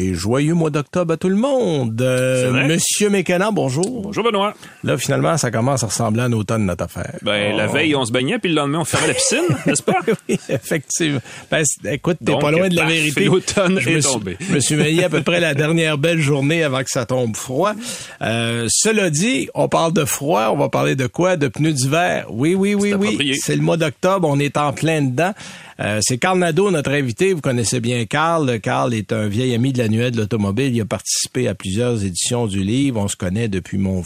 Et joyeux mois d'octobre à tout le monde. Euh? Monsieur Mécana, bonjour. Bonjour Benoît. Là, finalement, ça commence à ressembler à un automne, notre affaire. Ben, la Oh. veille, on se baignait, puis le lendemain, on fermait la piscine, n'est-ce pas? oui, effectivement. Ben, écoute, t'es pas loin de la parfait, vérité. l'automne Je est me suis- tombé. Je me suis baigné à peu près la dernière belle journée avant que ça tombe froid. Euh, cela dit, on parle de froid, on va parler de quoi? De pneus d'hiver. Oui, oui, oui, oui. C'est le mois d'octobre, on est en plein dedans. Euh, c'est Carl Nadeau, notre invité. Vous connaissez bien Carl. Carl est un vieil ami de l'annuel de l'automobile. Il a participé à plusieurs éditions du livre. On se connaît depuis mon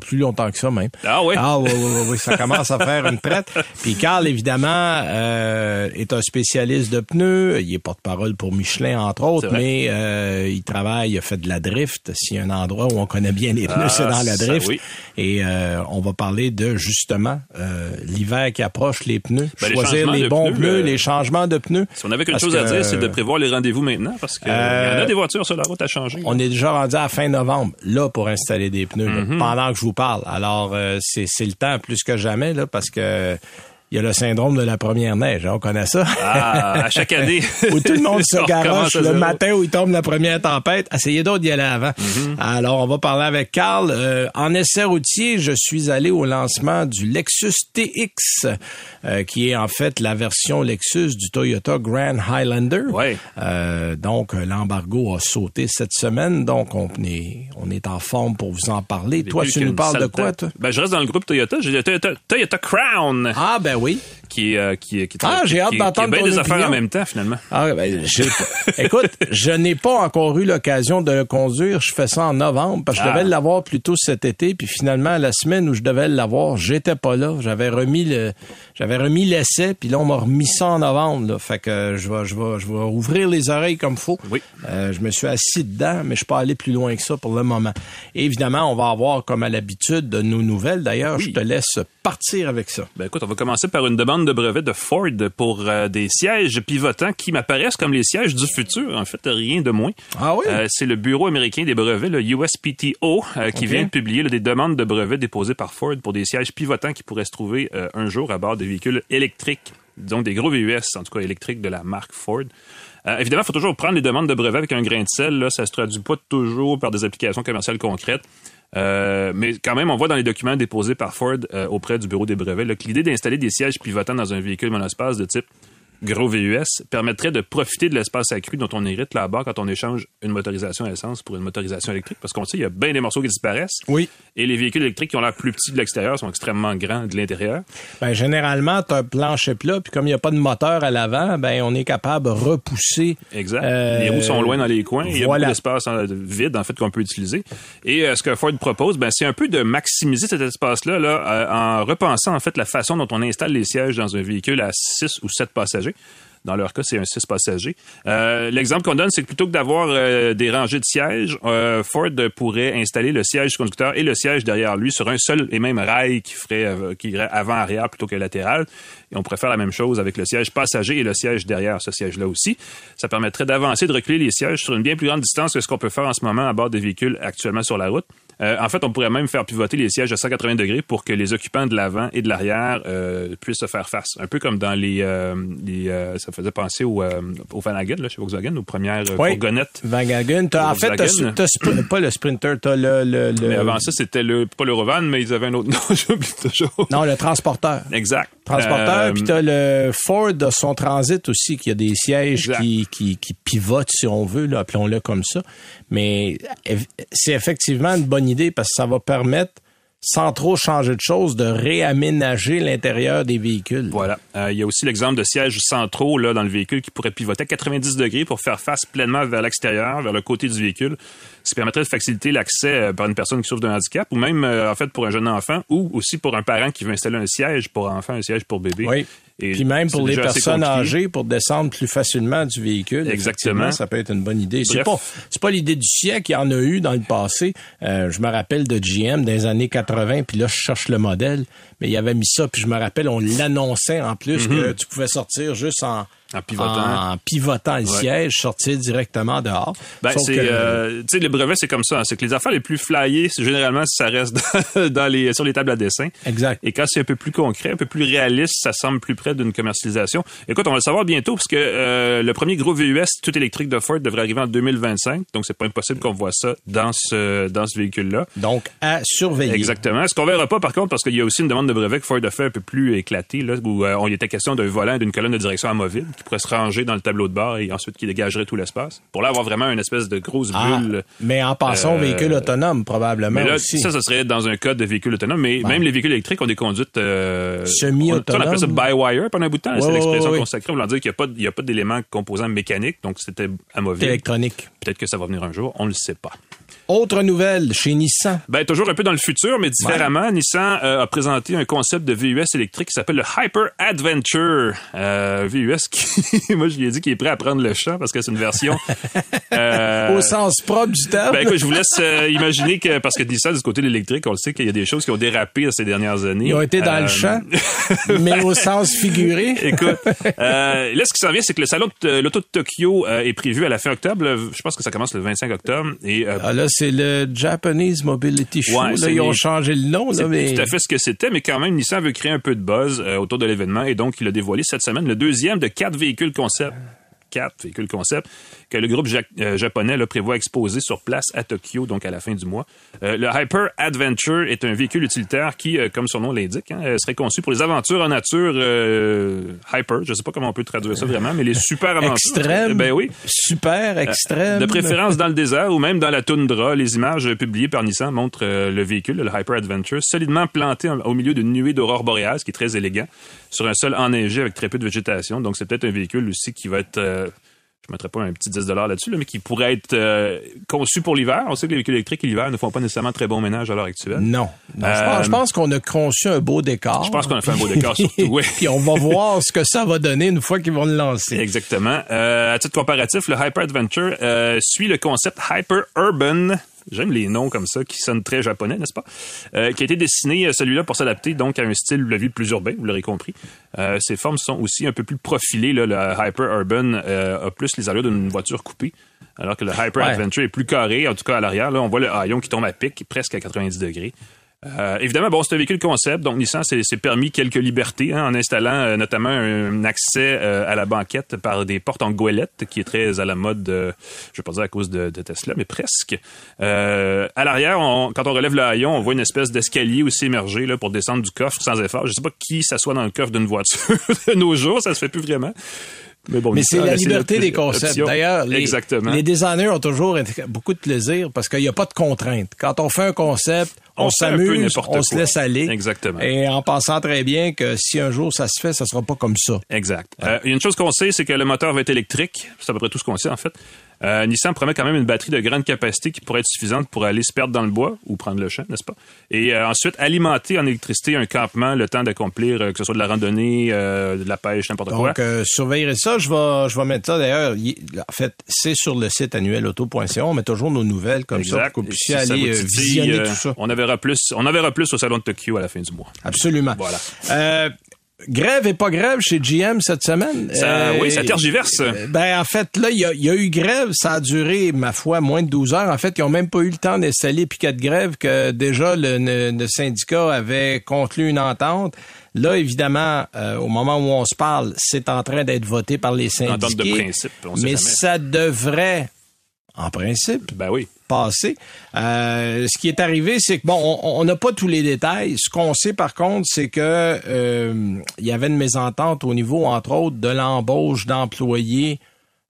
plus longtemps que ça même. Ah oui? Ah oui, oui, oui, oui, ça commence à faire une traite. Puis Carl, évidemment, euh, est un spécialiste de pneus. Il est porte-parole pour Michelin, entre autres, mais euh, il travaille, il a fait de la drift. S'il y a un endroit où on connaît bien les pneus, Ah, c'est dans la ça, drift. oui. Et euh, on va parler de, justement, euh, l'hiver qui approche, les pneus. Ben, Choisir les bons pneus, pneus, euh, les changements de pneus. Si on avait quelque chose à dire, c'est de prévoir les rendez-vous maintenant, parce qu'il y en Euh, a des voitures sur la route à changer. On est déjà rendu à fin novembre, là, pour installer des pneus, là, Mhm. pendant que je vous parle. Alors, euh, c'est c'est le temps plus que jamais, là, parce que il y a le syndrome de la première neige, hein, on connaît ça. Ah, à chaque année. où tout le monde se garoche le matin où il tombe la première tempête. Essayez d'autres d'y aller avant. Mm-hmm. Alors, on va parler avec Carl. Euh, en essai routier, je suis allé au lancement du Lexus TX, euh, qui est en fait la version Lexus du Toyota Grand Highlander. Ouais. Euh, donc, l'embargo a sauté cette semaine, donc on est, on est en forme pour vous en parler. Toi, tu nous parles de quoi, toi? Ben, je reste dans le groupe Toyota. J'ai le Toyota, Toyota Crown, Ah, ben oui. qui euh, qui qui Ah, j'ai qui- hâte qui- d'entendre qui ton des affaires en même temps, finalement. Ah, ben, écoute, je n'ai pas encore eu l'occasion de le conduire. Je fais ça en novembre parce que je Ah. devais l'avoir plus tôt cet été. Puis finalement, la semaine où je devais l'avoir, j'étais pas là. J'avais remis le, j'avais remis l'essai. Puis là, on m'a remis ça en novembre. Là. Fait que je vais, je vais, je vais ouvrir les oreilles comme faut. Oui. Euh, je me suis assis dedans, mais je suis pas allé plus loin que ça pour le moment. Et évidemment, on va avoir comme à l'habitude de nos nouvelles. D'ailleurs, Oui. je te laisse partir avec ça. Ben écoute, on va commencer par une demande de brevet de Ford pour euh, des sièges pivotants qui m'apparaissent comme les sièges du futur, en fait, rien de moins. Ah oui? Euh, c'est le Bureau américain des brevets, le USPTO, euh, qui vient de publier là, des demandes de brevets déposées par Ford pour des sièges pivotants qui pourraient se trouver un jour à bord des véhicules électriques, donc des gros VUS, en tout cas électriques de la marque Ford. Euh, évidemment, il faut toujours prendre les demandes de brevets avec un grain de sel. Là, ça se traduit pas toujours par des applications commerciales concrètes. Euh, mais quand même, on voit dans les documents déposés par Ford euh, auprès du bureau des brevets l'idée d'installer des sièges pivotants dans un véhicule monospace de type gros VUS permettrait de profiter de l'espace accru dont on hérite là-bas quand on échange une motorisation à essence pour une motorisation électrique. Parce qu'on sait, il y a bien des morceaux qui disparaissent. Oui. Et les véhicules électriques qui ont l'air plus petits de l'extérieur sont extrêmement grands de l'intérieur. Ben, généralement, tu as un plancher plat, puis comme il n'y a pas de moteur à l'avant, ben, on est capable de repousser. Exact. Euh, les roues sont loin dans les coins. Il y a voilà. beaucoup d'espace en- vide, en fait, qu'on peut utiliser. Et euh, ce que Ford propose, ben, c'est un peu de maximiser cet espace-là là, euh, en repensant, en fait, la façon dont on installe les sièges dans un véhicule à 6 ou 7 passagers. Dans leur cas, c'est un 6 passagers. Euh, L'exemple qu'on donne, c'est que plutôt que d'avoir euh, des rangées de sièges, euh, Ford pourrait installer le siège du conducteur et le siège derrière lui sur un seul et même rail qui ferait qui irait avant-arrière plutôt que latéral. Et on pourrait faire la même chose avec le siège passager et le siège derrière ce siège-là aussi. Ça permettrait d'avancer, de reculer les sièges sur une bien plus grande distance que ce qu'on peut faire en ce moment à bord des véhicules actuellement sur la route. Euh, en fait, on pourrait même faire pivoter les sièges à 180 degrés pour que les occupants de l'avant et de l'arrière euh, puissent se faire face. Un peu comme dans les... euh, les euh, ça faisait penser au, euh, au Vanagon, là, chez Volkswagen, aux premières Oui. fourgonnettes. Vagagun. T'as, en fait, t'as, pas le Sprinter, t'as le, le, le- Mais avant ça, c'était le, pas l'Eurovan, mais ils avaient un autre nom, j'oublie toujours. non, le transporteur. Exact. Transporteur, Euh, puis t'as le Ford de son transit aussi, qui a des sièges qui, qui, qui pivotent, si on veut, là, appelons-le comme ça. Mais c'est effectivement une bonne idée parce que ça va permettre, sans trop changer de choses, de réaménager l'intérieur des véhicules. Voilà. Euh, il y a aussi l'exemple de sièges centraux là, dans le véhicule qui pourraient pivoter à 90 degrés pour faire face pleinement vers l'extérieur, vers le côté du véhicule. Ce qui permettrait de faciliter l'accès euh, par une personne qui souffre d'un handicap ou même, euh, en fait, pour un jeune enfant ou aussi pour un parent qui veut installer un siège pour enfant, un siège pour bébé. Oui. Et Puis même pour les personnes âgées, pour descendre plus facilement du véhicule. Exactement. Ça peut être une bonne idée. C'est pas, pas l'idée du siècle. Il y en a eu dans le passé. Euh, je me rappelle de GM des années 80, puis là, je cherche le modèle. Mais il avait mis ça, puis je me rappelle, on l'annonçait en plus Mhm. que tu pouvais sortir juste en, En pivotant. En pivotant le siège, sortir directement dehors. Ben, c'est, euh, tu sais, le brevet, c'est comme ça. Hein. c'est que les affaires les plus flyées, c'est généralement, ça reste dans, les, sur les tables à dessin. Exact. Et quand c'est un peu plus concret, un peu plus réaliste, ça semble plus près d'une commercialisation. Écoute, on va le savoir bientôt parce que euh, le premier gros VUS tout électrique de Ford devrait arriver en 2025. Donc, c'est pas impossible qu'on voit ça dans ce, dans ce véhicule-là. Donc, à surveiller. Exactement. Ce qu'on verra pas, par contre, parce qu'il y a aussi une demande de brevet que Ford a fait un peu plus éclatée, là, où euh, on y était question d'un volant et d'une colonne de direction amovible qui pourrait se ranger dans le tableau de bord et ensuite qui dégagerait tout l'espace. Pour là avoir vraiment une espèce de grosse Ah, bulle. mais en passant au Euh, véhicule autonome, probablement Mais là, aussi. ça, ce serait dans un cas de véhicule autonome. Mais même les véhicules électriques ont des conduites euh, Semi-autonomes. On, on appelle ça by-wire pendant un bout de temps. Ouais, c'est l'expression ouais, consacrée. Voulant dire qu'il n'y a pas, pas d'éléments composants mécaniques. Donc, c'était amovible. électronique. Peut-être que ça va venir un jour. On ne le sait pas. Autre nouvelle chez Nissan. Ben, toujours un peu dans le futur, mais différemment, Nissan euh, a présenté un concept de VUS électrique qui s'appelle le Hyper Adventure. Euh, VUS qui, moi, je lui ai dit qu'il est prêt à prendre le champ parce que c'est une version. euh, Au sens propre du terme. ben écoute, je vous laisse imaginer que parce que Nissan du côté de l'électrique, on le sait qu'il y a des choses qui ont dérapé ces dernières années. Ils ont été dans le champ, mais au sens figuré. Écoute, là, ce qui s'en vient, c'est que le salon de l'auto de Tokyo est prévu à la fin octobre. Je pense que ça commence le 25 octobre. Et Ah, là, c'est le Japanese Mobility Show. Ouais, là, ils ont les- changé le nom. c'est mais... tout à fait ce que c'était, mais quand même, Nissan veut créer un peu de buzz euh, autour de l'événement et donc il a dévoilé cette semaine le deuxième de quatre véhicules concept. Quatre véhicules concept que le groupe ja- euh, japonais là, prévoit exposer sur place à Tokyo, donc à la fin du mois. Euh, le Hyper Adventure est un véhicule utilitaire qui, euh, comme son nom l'indique, hein, serait conçu pour les aventures en nature euh, hyper. Je sais pas comment on peut traduire ça vraiment, mais les super aventures. Extrême. Ben oui. Super extrême. De préférence dans le désert ou même dans la toundra, les images publiées par Nissan montrent le véhicule, le Hyper Adventure, solidement planté au milieu d'une nuée d'aurore boréale, ce qui est très élégant, sur un sol enneigé avec très peu de végétation. Donc c'est peut-être un véhicule aussi qui va être, je ne mettrai pas un petit 10 là-dessus, là, mais qui pourrait être euh, conçu pour l'hiver. On sait que les véhicules électriques l'hiver ne font pas nécessairement très bon ménage à l'heure actuelle. Non. Non, je Euh, pense, je pense qu'on a conçu un beau décor. Je pense qu'on a fait un beau décor, surtout, oui. Puis on va voir ce que ça va donner une fois qu'ils vont le lancer. Exactement. Euh, à titre comparatif, le Hyper Adventure suit le concept Hyper Urban. J'aime les noms comme ça qui sonnent très japonais, n'est-ce pas? Euh, qui a été dessiné, euh, celui-là, pour s'adapter donc à un style de vie plus urbain, vous l'aurez compris. Euh, ses formes sont aussi un peu plus profilées. Là. Le Hyper Urban euh, a plus les allures d'une voiture coupée, alors que le Hyper Ouais. Adventure est plus carré, en tout cas à l'arrière. Là, on voit le haillon qui tombe à pic, presque à 90 degrés. Euh, évidemment, bon, c'est un véhicule concept, donc Nissan s'est permis quelques libertés hein, en installant euh, notamment un accès euh, à la banquette par des portes en goélette, qui est très à la mode, euh, je vais pas dire à cause de, de Tesla, mais presque. Euh, à l'arrière, quand on relève le haillon, on voit une espèce d'escalier aussi émergé là, pour descendre du coffre sans effort. Je sais pas qui s'assoit dans le coffre d'une voiture de nos jours, ça se fait plus vraiment. Mais bon, Mais Nissan c'est la liberté des concepts. D'ailleurs, les, designers ont toujours beaucoup de plaisir parce qu'il n'y a pas de contraintes. Quand on fait un concept, on, s'amuse, on se laisse aller. Exactement. Et en pensant très bien que si un jour ça se fait, ça sera pas comme ça. Exact. Euh, il y a une chose qu'on sait, c'est que le moteur va être électrique. C'est à peu près tout ce qu'on sait, en fait. Euh, Nissan promet quand même une batterie de grande capacité qui pourrait être suffisante pour aller se perdre dans le bois ou prendre le champ, n'est-ce pas? Et euh, ensuite, alimenter en électricité un campement le temps d'accomplir, euh, que ce soit de la randonnée, de la pêche, n'importe quoi. Donc, surveillerez ça. Je vais, je vais mettre ça d'ailleurs. il- En fait, c'est sur le site annuelauto.ca. On met toujours nos nouvelles comme ça pour que vous puissiez si aller titille, visionner tout ça. On en verra plus, on en verra plus au salon de Tokyo à la fin du mois. Absolument. Voilà. Grève et pas grève chez GM cette semaine. Ça, Euh, oui, ça tergiverse. euh, Ben, en fait, là, il y a, il y a eu grève. Ça a duré, ma foi, moins de 12 heures. En fait, ils ont même pas eu le temps d'installer piquet de grève que déjà le, le- le syndicat avait conclu une entente. Là, évidemment, euh, au moment où on se parle, c'est en train d'être voté par les syndiqués. Entente de principe, on sait mais jamais. ça devrait, en principe, Ben oui. Euh, ce qui est arrivé, c'est que bon, on- n'a pas tous les détails. Ce qu'on sait par contre, c'est que euh, y avait une mésentente au niveau, entre autres, de l'embauche d'employés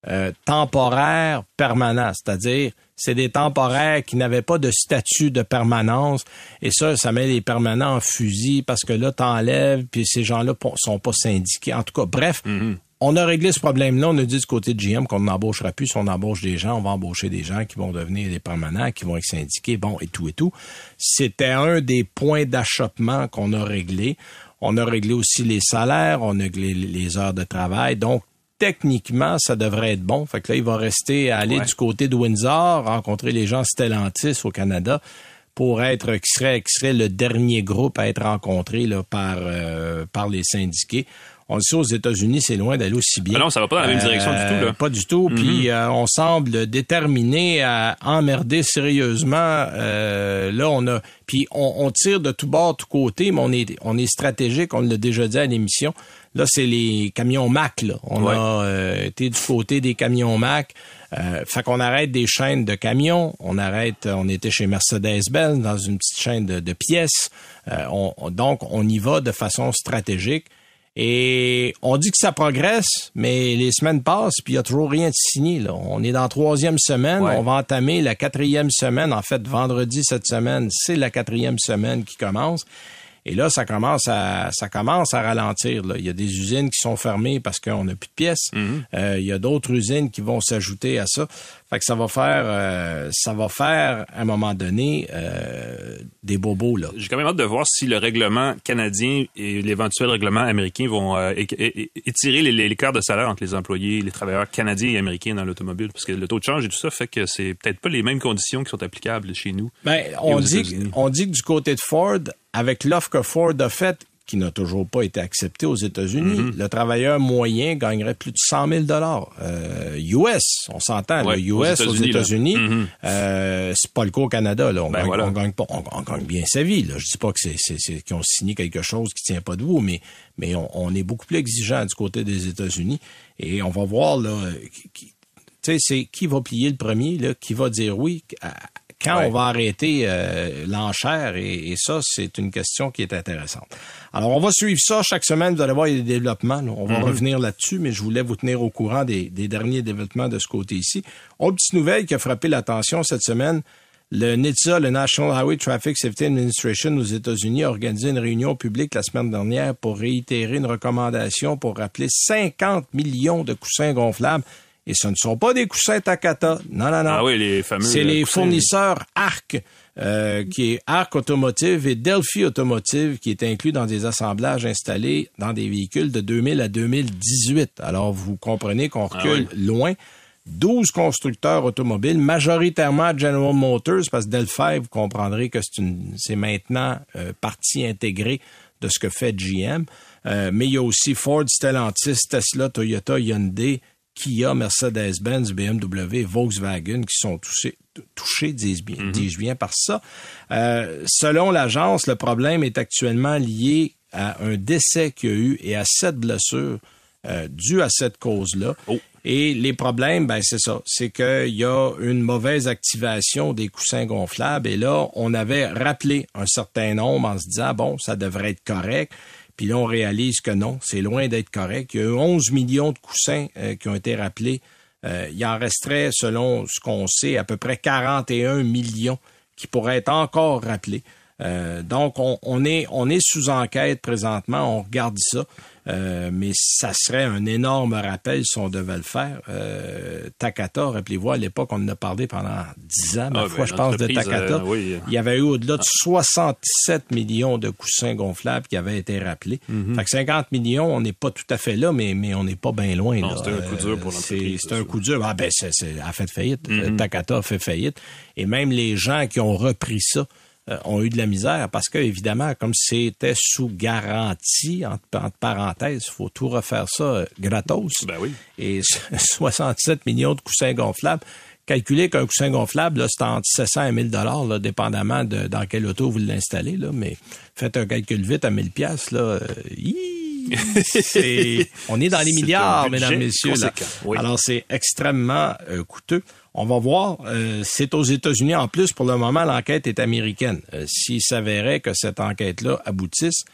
euh, temporaires permanents, c'est-à-dire c'est des temporaires qui n'avaient pas de statut de permanence et ça, ça met les permanents en fusil parce que là, t'enlèves puis ces gens-là sont pas syndiqués. En tout cas, bref, on a réglé ce problème-là. On a dit du côté de GM qu'on n'embauchera plus. Si on embauche des gens, on va embaucher des gens qui vont devenir des permanents, qui vont être syndiqués, bon, et tout et tout. C'était un des points d'achoppement qu'on a réglé. On a réglé aussi les salaires, on a réglé les heures de travail. Donc, techniquement, ça devrait être bon. Fait que là, il va rester à aller Ouais. du côté de Windsor, rencontrer les gens Stellantis au Canada pour être qui serait, qui serait le dernier groupe à être rencontré là, par, euh, par les syndiqués. On le sait aux États-Unis, c'est loin d'aller aussi bien. Ah non, ça va pas dans la même direction du tout. Là. Pas du tout. Puis mm-hmm. on semble déterminé à emmerder sérieusement. là, on a, puis on, tire de tout bord, tout côté, mais on est, on est stratégique. On l'a déjà dit à l'émission. Là, c'est les camions Mac. Là. On a euh, été du côté des camions Mac. Euh, fait qu'on arrête des chaînes de camions. On arrête. On était chez Mercedes-Benz dans une petite chaîne de, pièces. Euh, donc, on y va de façon stratégique. Et on dit que ça progresse, mais les semaines passent, puis il n'y a toujours rien de signé. Là. On est dans la troisième semaine, on va entamer la quatrième semaine. En fait, vendredi cette semaine, c'est la quatrième semaine qui commence. Et là, ça commence à ça commence à ralentir. Là. Il y a des usines qui sont fermées parce qu'on n'a plus de pièces. Mhm. euh, il y a d'autres usines qui vont s'ajouter à ça. Fait que ça va faire euh, ça va faire à un moment donné euh, des bobos là. J'ai quand même hâte de voir si le règlement canadien et l'éventuel règlement américain vont euh, étirer l'écart de salaire entre les employés, les travailleurs canadiens et américains dans l'automobile, parce que le taux de change et tout ça fait que c'est peut-être pas les mêmes conditions qui sont applicables chez nous. Ben, on dit on dit que du côté de Ford, avec l'offre que Ford a faite, qui n'a toujours pas été acceptée aux États-Unis, mm-hmm. le travailleur moyen gagnerait plus de 100 000 dollars. Euh, US, on s'entend, le US aux États-Unis, mm-hmm. euh, c'est pas le cas au Canada. Là. On, ben gagne, gagne pas, on, gagne bien sa vie. Là. Je dis pas que c'est, qu'ils ont signé quelque chose qui tient pas de vous, mais mais on, est beaucoup plus exigeant du côté des États-Unis et on va voir là. tu sais, c'est qui va plier le premier, là, qui va dire oui, quand on va arrêter euh, l'enchère et, ça, c'est une question qui est intéressante. Alors, on va suivre ça chaque semaine. Vous allez voir, il y a des développements. On va mhm. revenir là-dessus, mais je voulais vous tenir au courant des, derniers développements de ce côté-ci. Autre petite nouvelle qui a frappé l'attention cette semaine. Le NHTSA, le National Highway Traffic Safety Administration aux États-Unis, a organisé une réunion publique la semaine dernière pour réitérer une recommandation pour rappeler 50 millions de coussins gonflables et ce ne sont pas des coussins Takata. Non, non, non. Ah oui, les fameux. C'est les fournisseurs ARC, euh, qui est ARC Automotive et Delphi Automotive, qui est inclus dans des assemblages installés dans des véhicules de 2000 à 2018. Alors, vous comprenez qu'on ah recule loin. 12 constructeurs automobiles, majoritairement General Motors, parce que Delphi, vous comprendrez que c'est maintenant euh, partie intégrée de ce que fait GM. Euh, mais il y a aussi Ford, Stellantis, Tesla, Toyota, Hyundai, Kia, Mercedes-Benz, BMW, Volkswagen qui sont touchés, touchés disent bien, mhm. dis-je bien par ça. Euh, selon l'agence, le problème est actuellement lié à un décès qu'il y a eu et à sept blessures euh, dues à cette cause-là. Oh. Et les problèmes, ben c'est ça, c'est qu'il y a une mauvaise activation des coussins gonflables. Et là, on avait rappelé un certain nombre en se disant bon, ça devrait être correct. Puis là, on réalise que non, c'est loin d'être correct. Il y a eu 11 millions de coussins euh, qui ont été rappelés. Euh, il en resterait, selon ce qu'on sait, à peu près 41 millions qui pourraient être encore rappelés. Euh, donc, on, est, on est sous enquête présentement, on regarde ça. Euh, mais ça serait un énorme rappel si on devait le faire. Euh, Takata, rappelez-vous, à l'époque, on en a parlé pendant 10 ans. Ma ah, fois, ben, je pense de Takata. Il y avait eu au-delà de 67 millions de coussins gonflables qui avaient été rappelés. Mhm. Fait que 50 millions, on n'est pas tout à fait là, mais, mais on n'est pas bien loin. C'est un coup dur pour l'entreprise. C'est un coup dur. Ah ben, c'est, a fait faillite. Mhm. Takata a fait faillite. Et même les gens qui ont repris ça, euh, ont eu de la misère parce que, évidemment, comme c'était sous garantie, entre, parenthèses, il faut tout refaire ça euh, gratos. Ben oui. Et 67 millions de coussins gonflables. Calculez qu'un coussin gonflable, c'est entre 700 et 1000 dollars, dépendamment de dans quel auto vous l'installez. Là, mais faites un calcul vite à 1000 pièces là. Euh, on est dans les milliards, mesdames, messieurs. Alors, c'est extrêmement coûteux. On va voir. Euh, c'est aux États-Unis. En plus, pour le moment, l'enquête est américaine. Euh, s'il s'avérait que cette enquête-là aboutisse,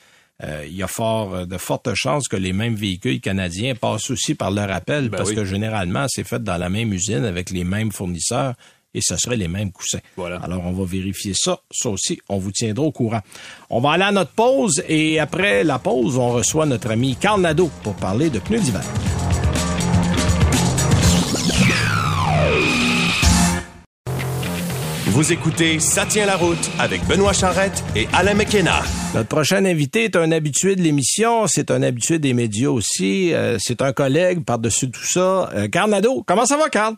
euh, il y a fort de fortes chances que les mêmes véhicules canadiens passent aussi par leur appel, ben parce que généralement, c'est fait dans la même usine avec les mêmes fournisseurs et ce serait les mêmes coussins. Voilà. Alors, on va vérifier ça. Ça aussi, on vous tiendra au courant. On va aller à notre pause et après la pause, on reçoit notre ami Carl Nadeau pour parler de pneus d'hiver. Vous écoutez Ça tient la route avec Benoît Charrette et Alain McKenna. Notre prochain invité est un habitué de l'émission, c'est un habitué des médias aussi, euh, c'est un collègue par-dessus tout ça. Euh, Carl Nadeau, comment ça va, Carl?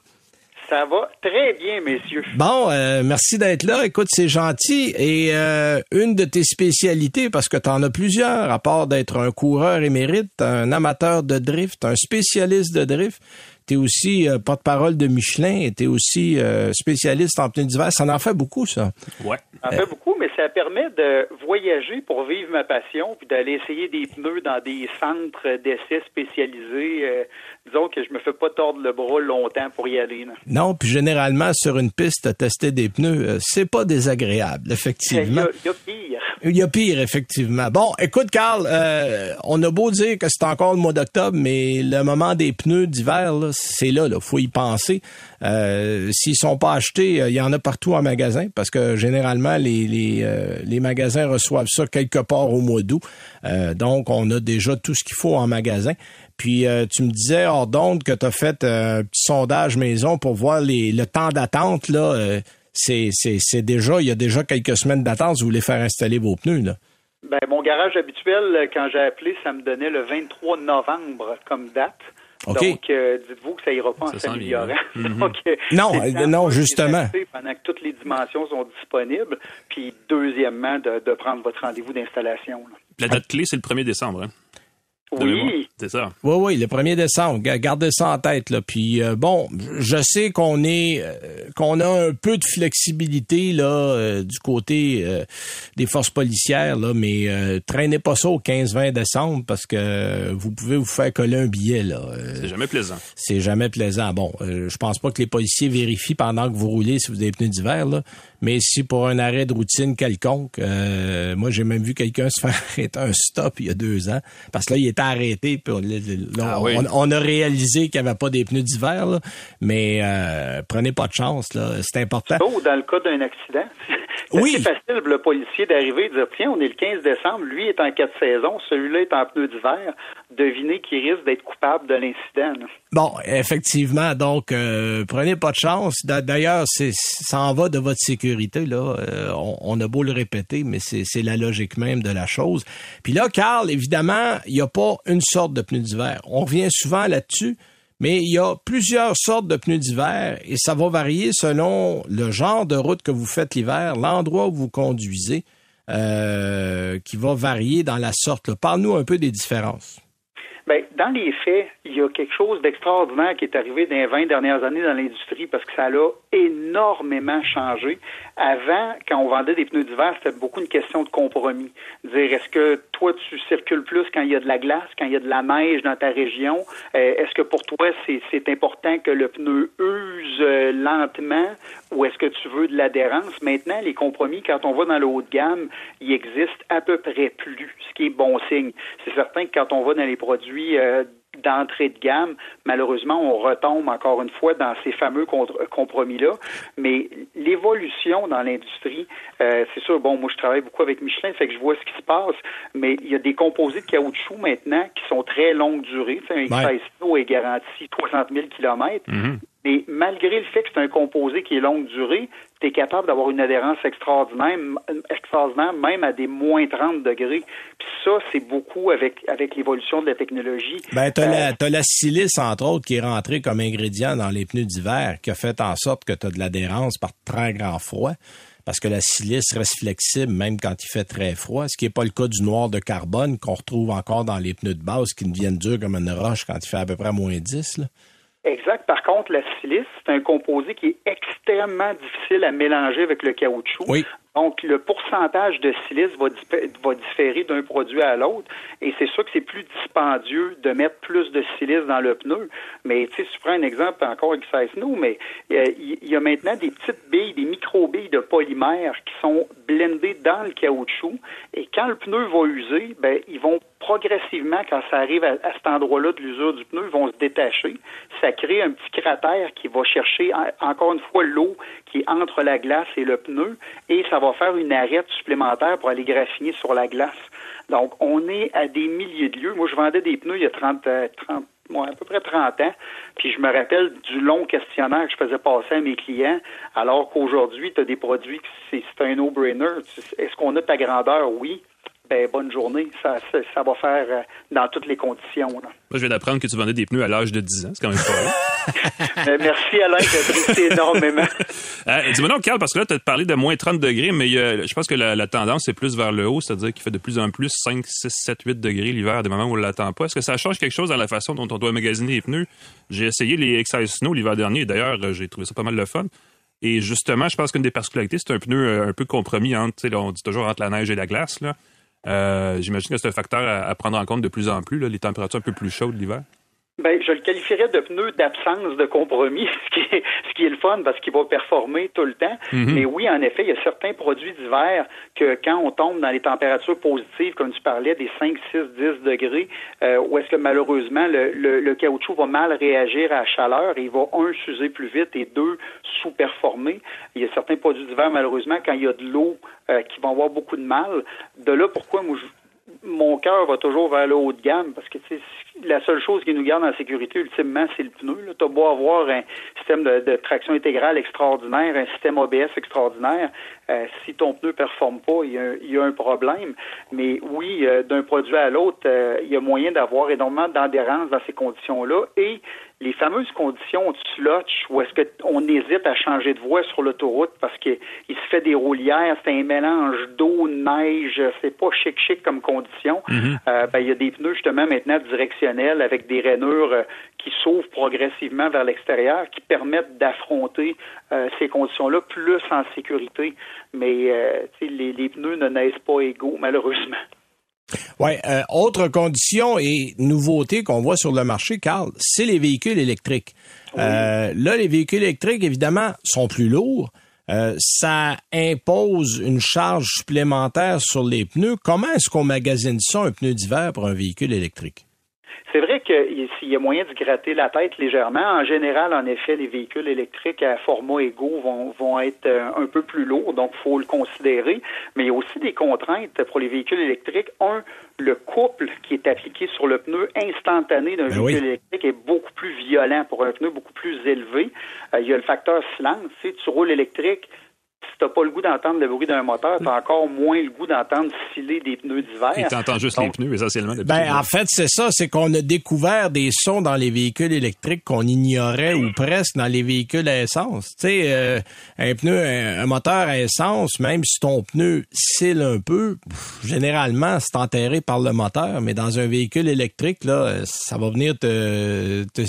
Ça va très bien, messieurs. Bon, euh, merci d'être là. Écoute, c'est gentil. Et euh, une de tes spécialités, parce que tu en as plusieurs, à part d'être un coureur émérite, un amateur de drift, un spécialiste de drift, tu es aussi euh, porte-parole de Michelin tu es aussi spécialiste en pneus d'hiver. Ça en fait beaucoup, ça. Ouais. Ça en fait beaucoup, mais ça permet de voyager pour vivre ma passion, puis d'aller essayer des pneus dans des centres d'essais spécialisés disons que je me fais pas tordre le bras longtemps pour y aller. Non, puis généralement sur une piste, tester des pneus, euh, c'est pas désagréable, effectivement. Il y, a, pire. Il y a pire, effectivement. Bon, écoute, Carl, euh, on a beau dire que c'est encore le mois d'octobre, mais le moment des pneus d'hiver, c'est là, là. Faut y penser. Euh, S'ils sont pas achetés, euh, il y en a partout en magasin, parce que généralement les les, les magasins reçoivent ça quelque part au mois d'août. donc, on a déjà tout ce qu'il faut en magasin. Puis euh, tu me disais hors d'onde que tu as fait euh, un petit sondage maison pour voir les, le temps d'attente là. Euh, c'est, c'est, déjà, il y a déjà quelques semaines d'attente. Vous voulez faire installer vos pneus là. Ben, mon garage habituel, quand j'ai appelé, ça me donnait le 23 novembre comme date. Donc, dites-vous que ça ira pas en s'améliorant. non, non, justement. Pendant que toutes les dimensions sont disponibles. Puis, deuxièmement, de, de prendre votre rendez-vous d'installation. La date clé, c'est le 1er décembre. Hein? Oui. C'est ça. Oui, oui, le 1er décembre. Gardez ça en tête. Là. Puis euh, bon, je sais qu'on est euh, qu'on a un peu de flexibilité là euh, du côté des forces policières, là, mais traînez pas ça au 15-20 décembre parce que vous pouvez vous faire coller un billet. là. c'est jamais plaisant. C'est jamais plaisant. Bon, je pense pas que les policiers vérifient pendant que vous roulez si vous avez des pneus d'hiver, là. Mais si pour un arrêt de routine quelconque, moi j'ai même vu quelqu'un se faire arrêter un stop il y a deux ans parce que là il était arrêté. Puis ah on, a réalisé qu'il n'y avait pas des pneus d'hiver, mais euh, prenez pas de chance, là. C'est important. Ou dans le cas d'un accident. oui. C'est facile pour le policier d'arriver et de dire tiens, on est le 15 décembre, lui est en quatre saisons, celui-là est en pneus d'hiver. Devinez qui risque d'être coupable de l'incident. Bon, effectivement, donc euh, prenez pas de chance. D'ailleurs, c'est ça en va de votre sécurité là. Euh, on, a beau le répéter, mais c'est la logique même de la chose. Puis là, Carl, évidemment, il n'y a pas une sorte de pneus d'hiver. On revient souvent là-dessus. Mais il y a plusieurs sortes de pneus d'hiver et ça va varier selon le genre de route que vous faites l'hiver, l'endroit où vous conduisez, euh, qui va varier dans la sorte. Parle-nous un peu des différences. Bien, dans les faits, il y a quelque chose d'extraordinaire qui est arrivé dans les 20 dernières années dans l'industrie parce que ça a énormément changé. Avant, quand on vendait des pneus d'hiver, c'était beaucoup une question de compromis. Dire, est-ce que toi, tu circules plus quand il y a de la glace, quand il y a de la neige dans ta région? Euh, est-ce que pour toi, c'est important que le pneu use euh, lentement ou est-ce que tu veux de l'adhérence? Maintenant, les compromis, quand on va dans le haut de gamme, il existe à peu près plus, ce qui est bon signe. C'est certain que quand on va dans les produits euh, d'entrée de gamme, malheureusement, on retombe encore une fois dans ces fameux compromis-là. Mais l'évolution dans l'industrie, euh, c'est sûr, bon, moi je travaille beaucoup avec Michelin, fait que je vois ce qui se passe, mais il y a des composés de caoutchouc maintenant qui sont très longue durée. un ouais. est garanti 300 000 km. Mais malgré le fait que c'est un composé qui est longue durée, tu es capable d'avoir une adhérence extraordinaire, extraordinaire, même à des moins 30 degrés. Puis ça, c'est beaucoup avec, avec l'évolution de la technologie. Ben, tu as, euh, la silice, entre autres, qui est rentrée comme ingrédient dans les pneus d'hiver, qui a fait en sorte que tu as de l'adhérence par très grand froid. Parce que la silice reste flexible même quand il fait très froid, ce qui n'est pas le cas du noir de carbone qu'on retrouve encore dans les pneus de base qui deviennent durs comme une roche quand il fait à peu près moins 10. Là. Exact. Par contre, la silice, c'est un composé qui est extrêmement difficile à mélanger avec le caoutchouc. Oui. Donc, le pourcentage de silice va, différer d'un produit à l'autre. Et c'est sûr que c'est plus dispendieux de mettre plus de silice dans le pneu. Mais, tu sais, si tu prends un exemple encore avec nous, mais euh, il y, a maintenant des petites billes, des micro-billes de polymère qui sont blendées dans le caoutchouc. Et quand le pneu va user, ben, ils vont progressivement, quand ça arrive à, cet endroit-là de l'usure du pneu, ils vont se détacher. Ça crée un petit cratère qui va chercher encore une fois l'eau qui est entre la glace et le pneu et ça va faire une arête supplémentaire pour aller graffiner sur la glace. Donc, on est à des milliers de lieux. Moi, je vendais des pneus il y a 30, 30 euh, moi, à peu près 30 ans. Puis je me rappelle du long questionnaire que je faisais passer à mes clients, alors qu'aujourd'hui, tu as des produits, c'est un no-brainer. Est-ce qu'on a ta grandeur? Oui ben, bonne journée. Ça, ça, va faire euh, dans toutes les conditions. Là. Moi, je viens d'apprendre que tu vendais des pneus à l'âge de 10 ans. C'est quand même pas ben, Merci Alain, j'apprécie énormément. Euh, dis-moi donc, Carl, parce que là, tu as parlé de moins 30 degrés, mais je pense que la, tendance est plus vers le haut, c'est-à-dire qu'il fait de plus en plus 5, 6, 7, 8 degrés l'hiver à des moments où on ne l'attend pas. Est-ce que ça change quelque chose dans la façon dont on doit magasiner les pneus? J'ai essayé les Excise Snow l'hiver dernier, d'ailleurs, j'ai trouvé ça pas mal de fun. Et justement, je pense qu'une des particularités, c'est un pneu euh, un peu compromis entre, on dit toujours entre la neige et la glace. Là. Euh, j'imagine que c'est un facteur à, prendre en compte de plus en plus, là, les températures un peu plus chaudes l'hiver. Ben, je le qualifierais de pneu d'absence de compromis, ce qui, est, ce qui est le fun parce qu'il va performer tout le temps. Mhm. Mais oui, en effet, il y a certains produits d'hiver que quand on tombe dans les températures positives, comme tu parlais, des 5, 6, 10 degrés, euh, où est-ce que malheureusement le, le, caoutchouc va mal réagir à la chaleur et il va, un, s'user plus vite et deux, sous-performer. Il y a certains produits d'hiver, malheureusement, quand il y a de l'eau, euh, qui vont avoir beaucoup de mal. De là, pourquoi moi, je, mon cœur va toujours vers le haut de gamme parce que la seule chose qui nous garde en sécurité, ultimement, c'est le pneu. Tu as beau avoir un système de, traction intégrale extraordinaire, un système ABS extraordinaire, euh, si ton pneu ne performe pas, il y, a, un problème. Mais oui, euh, d'un produit à l'autre, euh, il y a moyen d'avoir énormément d'adhérence dans ces conditions-là et les fameuses conditions de slotch où est-ce qu'on hésite à changer de voie sur l'autoroute parce qu'il se fait des roulières, c'est un mélange d'eau, de neige, c'est pas chic chic comme condition. Mhm. Euh, ben, il y a des pneus justement maintenant directionnels avec des rainures euh, qui s'ouvrent progressivement vers l'extérieur, qui permettent d'affronter euh, ces conditions-là plus en sécurité. Mais les, les pneus ne naissent pas égaux, malheureusement. Ouais, euh, autre condition et nouveauté qu'on voit sur le marché, Carl, c'est les véhicules électriques. Euh, là, les véhicules électriques, évidemment, sont plus lourds. Euh, ça impose une charge supplémentaire sur les pneus. Comment est-ce qu'on magasine ça, un pneu d'hiver pour un véhicule électrique? C'est vrai qu'il y a moyen de gratter la tête légèrement. En général, en effet, les véhicules électriques à format égaux vont, vont être euh, un peu plus lourds, donc il faut le considérer. Mais il y a aussi des contraintes pour les véhicules électriques. Un, le couple qui est appliqué sur le pneu instantané d'un ben véhicule électrique est beaucoup plus violent pour un pneu beaucoup plus élevé. Euh, il y a le facteur silence. Si tu roules électrique, si t'as pas le goût d'entendre le bruit d'un moteur, t'as encore moins le goût d'entendre filer des pneus d'hiver. Et t'entends juste les pneus, essentiellement. Ben, en fait, c'est ça. C'est qu'on a découvert des sons dans les véhicules électriques qu'on ignorait ou presque dans les véhicules à essence. Tu sais, euh, un pneu, un, moteur à essence, même si ton pneu scille un peu, généralement, c'est enterré par le moteur. Mais dans un véhicule électrique, là, ça va venir te, te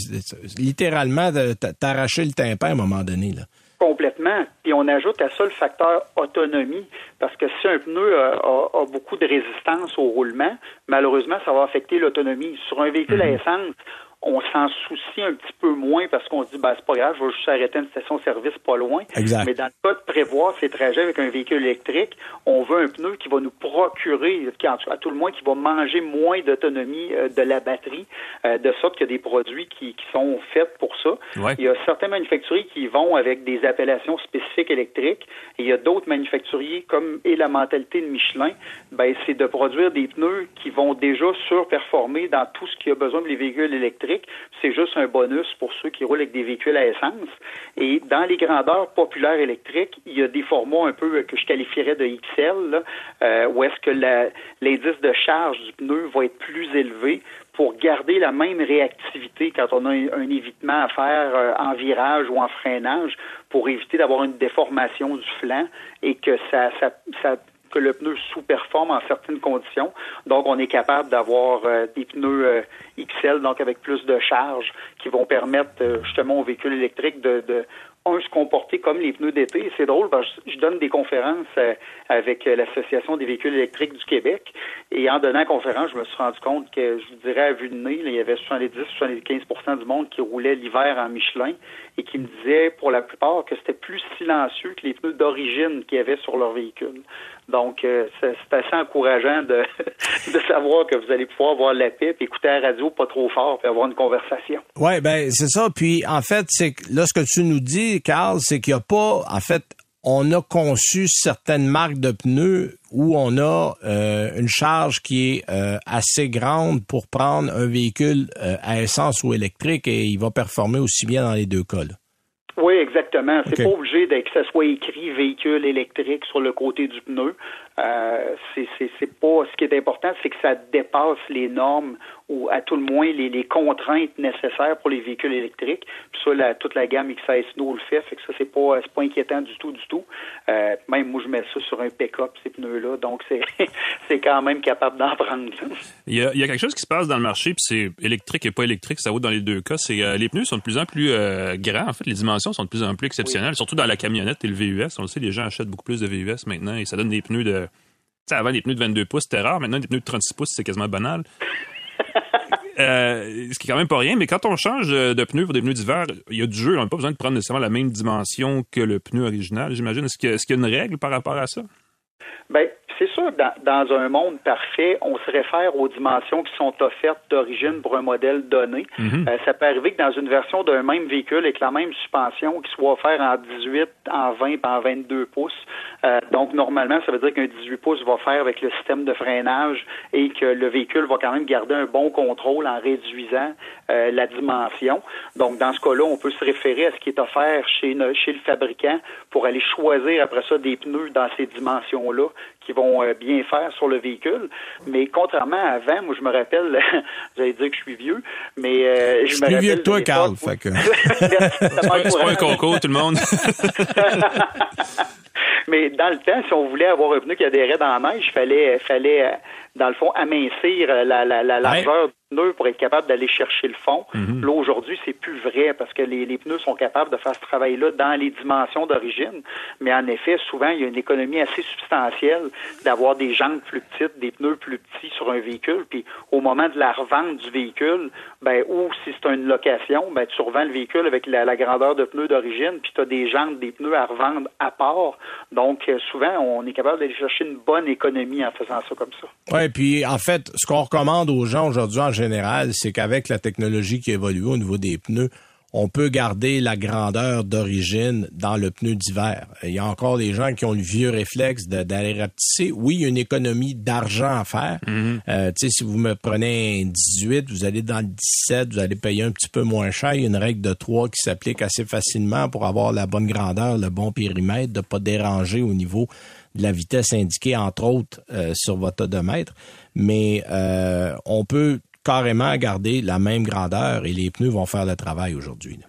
littéralement t'arracher le tympan à un moment donné, là. Complètement. Puis on ajoute à ça le facteur autonomie, parce que si un pneu a, beaucoup de résistance au roulement, malheureusement, ça va affecter l'autonomie. Sur un véhicule à mhm. essence, on s'en soucie un petit peu moins parce qu'on se dit, ben, c'est pas grave, je vais juste arrêter une station-service pas loin. Mais dans le cas de prévoir ces trajets avec un véhicule électrique, on veut un pneu qui va nous procurer, à tout le moins, qui va manger moins d'autonomie euh, de la batterie, euh, de sorte qu'il y a des produits qui, sont faits pour ça. Il y a certains manufacturiers qui vont avec des appellations spécifiques électriques, et il y a d'autres manufacturiers, comme et la mentalité de Michelin, ben, c'est de produire des pneus qui vont déjà surperformer dans tout ce qui a besoin de véhicules électriques c'est juste un bonus pour ceux qui roulent avec des véhicules à essence. Et dans les grandeurs populaires électriques, il y a des formats un peu que je qualifierais de XL, euh, où est-ce que l'indice de charge du pneu va être plus élevé pour garder la même réactivité quand on a un, évitement à faire euh, en virage ou en freinage pour éviter d'avoir une déformation du flanc et que ça, ça, ça que le pneu sous-performe en certaines conditions. Donc, on est capable d'avoir euh, des pneus euh, XL, donc avec plus de charge, qui vont permettre euh, justement aux véhicules électriques de, de un, se comporter comme les pneus d'été. C'est drôle parce que je donne des conférences avec l'Association des véhicules électriques du Québec. Et en donnant conférence, je me suis rendu compte que, je vous dirais, à vue de nez, il y avait 70-75% du monde qui roulait l'hiver en Michelin et qui me disait, pour la plupart, que c'était plus silencieux que les pneus d'origine qu'il y avait sur leur véhicule. Donc, euh, c'est assez encourageant de, de savoir que vous allez pouvoir voir la puis écouter la radio pas trop fort, puis avoir une conversation. Oui, ben c'est ça. Puis, en fait, c'est là, ce que tu nous dis, Carl, c'est qu'il n'y a pas, en fait, on a conçu certaines marques de pneus où on a euh, une charge qui est euh, assez grande pour prendre un véhicule à essence ou électrique et il va performer aussi bien dans les deux cas. Oui, exactement. C'est pas obligé que ce soit écrit véhicule électrique sur le côté du pneu. Euh, c'est pas ce qui est important, c'est que ça dépasse les normes ou à tout le moins les, les contraintes nécessaires pour les véhicules électriques. Puis ça, la, toute la gamme XS Snow le fait, fait que ça c'est pas pas inquiétant du tout du tout. Euh, même moi je mets ça sur un pick-up ces pneus là, donc c'est c'est quand même capable d'en prendre. Il y, a, il y a quelque chose qui se passe dans le marché, puis c'est électrique et pas électrique, ça vaut dans les deux cas. C'est euh, les pneus sont de plus en plus grands. En fait, les dimensions sont de plus en plus exceptionnelles, surtout dans la camionnette et le VUS. On le sait, les gens achètent beaucoup plus de VUS maintenant et ça donne des pneus de sais, avant, des pneus de 22 pouces, c'était rare. Maintenant, des pneus de 36 pouces, c'est quasiment banal. Euh, ce qui est quand même pas rien, mais quand on change de pneus pour des pneus d'hiver, il y a du jeu. On n'a pas besoin de prendre nécessairement la même dimension que le pneu original, j'imagine. Est-ce qu'il y, a une règle par rapport à ça? Bien, c'est sûr, dans, dans, un monde parfait, on se réfère aux dimensions qui sont offertes d'origine pour un modèle donné. Mhm. Euh, ça peut arriver que dans une version d'un même véhicule avec la même suspension qui soit offerte en 18, en 20 en 22 pouces. Euh, donc, normalement, ça veut dire qu'un 18 pouces va faire avec le système de freinage et que le véhicule va quand même garder un bon contrôle en réduisant euh, la dimension. Donc, dans ce cas-là, on peut se référer à ce qui est offert chez, chez le fabricant pour aller choisir après ça des pneus dans ces molho qui vont euh, bien faire sur le véhicule. Mais contrairement à avant, moi je me rappelle, j'allais dire que je suis vieux, mais euh, je, je suis plus vieux que toi, Carl. Fait que... c'est pas un concours, tout le monde. mais dans le temps, si on voulait avoir un pneu qui adhérait dans la neige, il fallait, fallait euh, dans le fond, amincir la, la, la largeur pneus pour être capable d'aller chercher le fond. Mhm. Là, aujourd'hui, c'est plus vrai parce que les, les, pneus sont capables de faire ce travail-là dans les dimensions d'origine. Mais en effet, souvent, il y a une économie assez substantielle d'avoir des jantes plus petites, des pneus plus petits sur un véhicule. Puis au moment de la revente du véhicule, ben, ou si c'est une location, ben, tu revends le véhicule avec la, grandeur de pneus d'origine, puis tu as des jantes, des pneus à revendre à part. Donc, euh, souvent, on est capable d'aller chercher une bonne économie en faisant ça comme ça. Oui, puis en fait, ce qu'on recommande aux gens aujourd'hui en général, c'est qu'avec la technologie qui évolue au niveau des pneus, on peut garder la grandeur d'origine dans le pneu d'hiver. Il y a encore des gens qui ont le vieux réflexe d'aller rapetisser. Oui, il y a une économie d'argent à faire. Mm-hmm. Euh, tu sais, si vous me prenez un 18, vous allez dans le 17, vous allez payer un petit peu moins cher. Il y a une règle de 3 qui s'applique assez facilement pour avoir la bonne grandeur, le bon périmètre, de pas déranger au niveau de la vitesse indiquée, entre autres, euh, sur votre odomètre. Mais euh, on peut carrément garder la même grandeur et les pneus vont faire le travail aujourd'hui.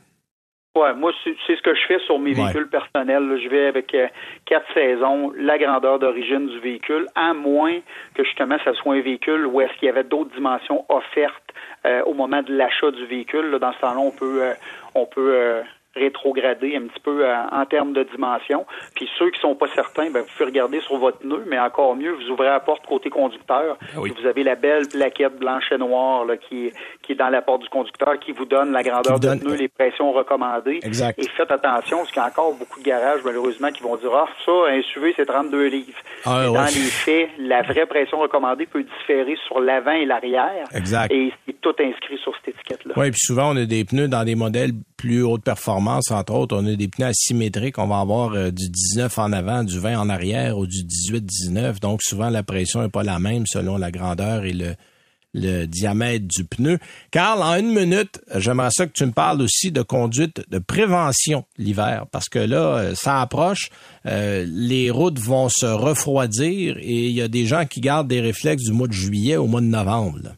Ouais, moi c'est ce que je fais sur mes véhicules personnels. Je vais avec euh, quatre saisons, la grandeur d'origine du véhicule, à moins que justement ça soit un véhicule où est-ce qu'il y avait d'autres dimensions offertes euh, au moment de l'achat du véhicule. dans ce temps-là, on peut euh, on peut rétrogradé un petit peu euh, en termes de dimension. Puis ceux qui sont pas certains, ben, vous pouvez regarder sur votre pneu, mais encore mieux, vous ouvrez la porte côté conducteur. Ah vous avez la belle plaquette blanche et noire là, qui, est, qui est dans la porte du conducteur qui vous donne la grandeur de pneu, les pressions recommandées. Exact. Et faites attention, parce qu'il y a encore beaucoup de garages, malheureusement, qui vont dire Ah, ça, un SUV, c'est 32 livres. Ah, dans les faits, la vraie pression recommandée peut différer sur l'avant et l'arrière. Exact. Et c'est tout inscrit sur cette étiquette-là. Oui, puis souvent, on a des pneus dans des modèles plus haute performance, entre autres. On a des pneus asymétriques. On va avoir euh, du 19 en avant, du 20 en arrière ou du 18-19. Donc, souvent, la pression n'est pas la même selon la grandeur et le, diamètre du pneu. Carl, en une minute, j'aimerais ça que tu me parles aussi de conduite de prévention l'hiver, parce que là, euh, ça approche, euh, les routes vont se refroidir et il y a des gens qui gardent des réflexes du mois de juillet au mois de novembre.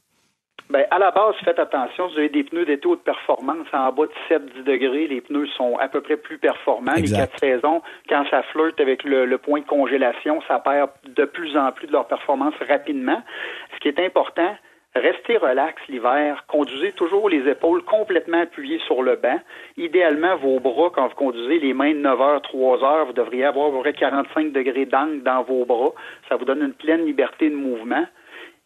Bien, à la base, faites attention, vous avez des pneus d'été haute performance en bas de 7-10 degrés, les pneus sont à peu près plus performants. Les quatre saisons, quand ça flirte avec le, point de congélation, ça perd de plus en plus de leur performance rapidement. Ce qui est important, Restez relax l'hiver. Conduisez toujours les épaules complètement appuyées sur le banc. Idéalement, vos bras, quand vous conduisez les mains de 9 heures, 3 heures, vous devriez avoir à peu près 45 degrés d'angle dans vos bras. Ça vous donne une pleine liberté de mouvement.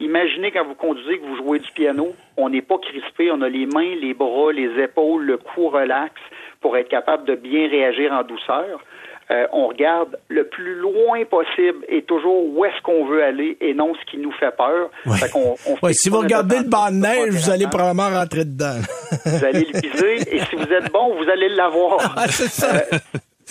Imaginez quand vous conduisez, que vous jouez du piano, on n'est pas crispé, on a les mains, les bras, les épaules, le cou relax pour être capable de bien réagir en douceur. Euh, on regarde le plus loin possible et toujours où est-ce qu'on veut aller et non ce qui nous fait peur. si vous regardez le banc de neige, vous allez probablement rentrer dedans. vous allez le viser et si vous êtes bon, vous allez l'avoir. Ah, c'est ça. Euh,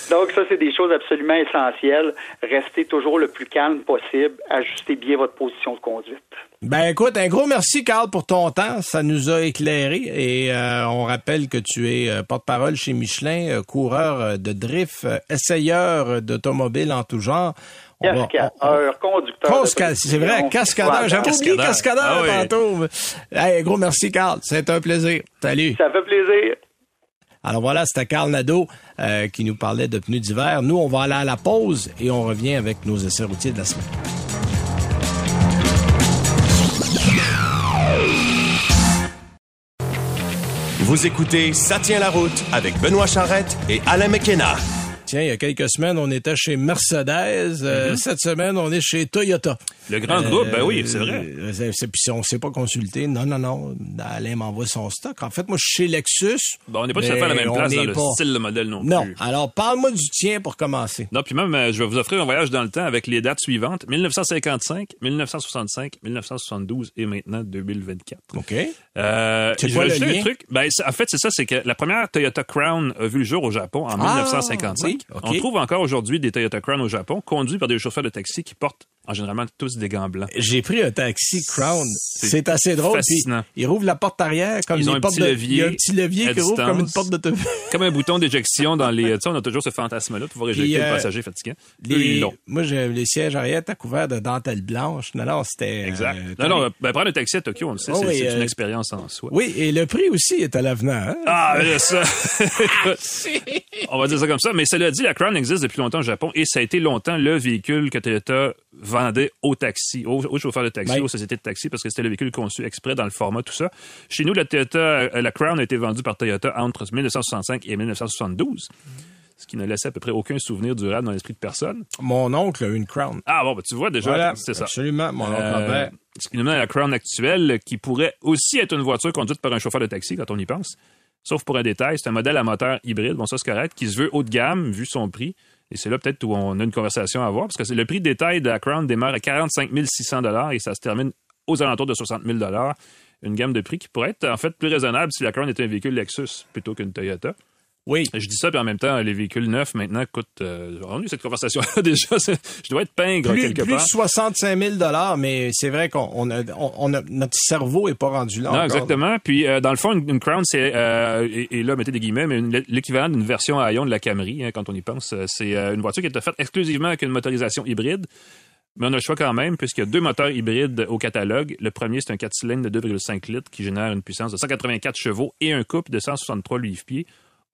Donc, ça, c'est des choses absolument essentielles. Restez toujours le plus calme possible. Ajustez bien votre position de conduite. Ben écoute, un gros merci Carl pour ton temps, ça nous a éclairé et euh, on rappelle que tu es euh, porte-parole chez Michelin, euh, coureur de drift, essayeur d'automobile en tout genre. Cascadeur, conducteur. c'est vrai, cascadeur. J'avais oublié cascadeur ah tantôt. Hey, gros merci, Carl. C'est un plaisir. Salut. Ça fait plaisir. Alors voilà, c'était Carl Nadeau qui nous parlait de pneus d'hiver. Nous, on va aller à la pause et on revient avec nos essais routiers de la semaine. Vous écoutez Ça tient la route avec Benoît Charrette et Alain McKenna. Tiens, il y a quelques semaines, on était chez Mercedes. Euh, mm-hmm. Cette semaine, on est chez Toyota. Le grand groupe, ben oui, c'est vrai. Euh, puis on s'est pas consulté. Non, non, non. Alain m'envoie son stock. En fait, moi, je suis chez Lexus. Bon, on n'est pas tout à fait à la même place dans le style de modèle non plus. Non. Alors, parle-moi du tien pour commencer. Non, puis même, euh, je vais vous offrir un voyage dans le temps avec les dates suivantes. 1955, 1965, 1972 et maintenant 2024. OK. Euh, c'est quoi le lien? truc. Ben, en fait, c'est ça, c'est que la première Toyota Crown a vu le jour au Japon en 1955. On trouve encore aujourd'hui des Toyota Crown au Japon, conduits par des chauffeurs de taxi qui portent en généralement tous des gants blancs. J'ai pris un taxi Crown. C'est assez drôle. Fascinant. Puis, ils rouvrent la porte arrière comme ils ont un petit levier. Il y a un petit levier qui rouvre comme une porte d'autobus. comme un bouton d'éjection dans les. Tu sais, on a toujours ce fantasme-là pour pouvoir éjecter le euh, passager fatigué. Les... Moi, j'ai les sièges arrière étaient couverts de dentelle blanche. Non, non, c'était. Euh, exact. non, non, ben, prendre un taxi à Tokyo, on le sait, oh c'est une euh, expérience en soi. Oui, et le prix aussi est à l'avenant. Hein? Ah, ça. on va dire ça comme ça. Mais cela dit, la Crown existe depuis longtemps au Japon et ça a été longtemps le véhicule que Toyota vendait au taxi, aux, chauffeurs de taxi, aux sociétés de taxi, parce que c'était le véhicule conçu exprès dans le format, tout ça. Chez nous, la Toyota, euh, la Crown a été vendue par Toyota entre 1965 et 1972 ce qui ne laissait à peu près aucun souvenir durable dans l'esprit de personne. Mon oncle a une Crown. Ah bon, ben, tu vois déjà, c'est ça. Absolument, mon oncle euh, Ce qui nous mène à la Crown actuelle, qui pourrait aussi être une voiture conduite par un chauffeur de taxi, quand on y pense. Sauf pour un détail, c'est un modèle à moteur hybride, bon ça c'est correct, qui se veut haut de gamme, vu son prix, et c'est là peut-être où on a une conversation à avoir, parce que le prix de détail de la Crown démarre à 45 600 et ça se termine aux alentours de 60 000 Une gamme de prix qui pourrait être en fait plus raisonnable si la Crown était un véhicule Lexus plutôt qu'une Toyota. Oui. Je dis ça, puis en même temps, les véhicules neufs maintenant coûtent. Euh, on a eu cette conversation-là déjà. Je dois être pingre quelque plus part. Plus 65 000 mais c'est vrai qu'on a, on a, notre cerveau est pas rendu là. Non, exactement. Puis euh, dans le fond, une, Crown, c'est euh, et, là, mettez des guillemets, mais l'équivalent d'une version à ion de la Camry, hein, quand on y pense. C'est une voiture qui est faite exclusivement avec une motorisation hybride. Mais on a le choix quand même, puisqu'il y a deux moteurs hybrides au catalogue. Le premier, c'est un 4 cylindres de 2,5 litres qui génère une puissance de 184 chevaux et un couple de 163 livres-pieds.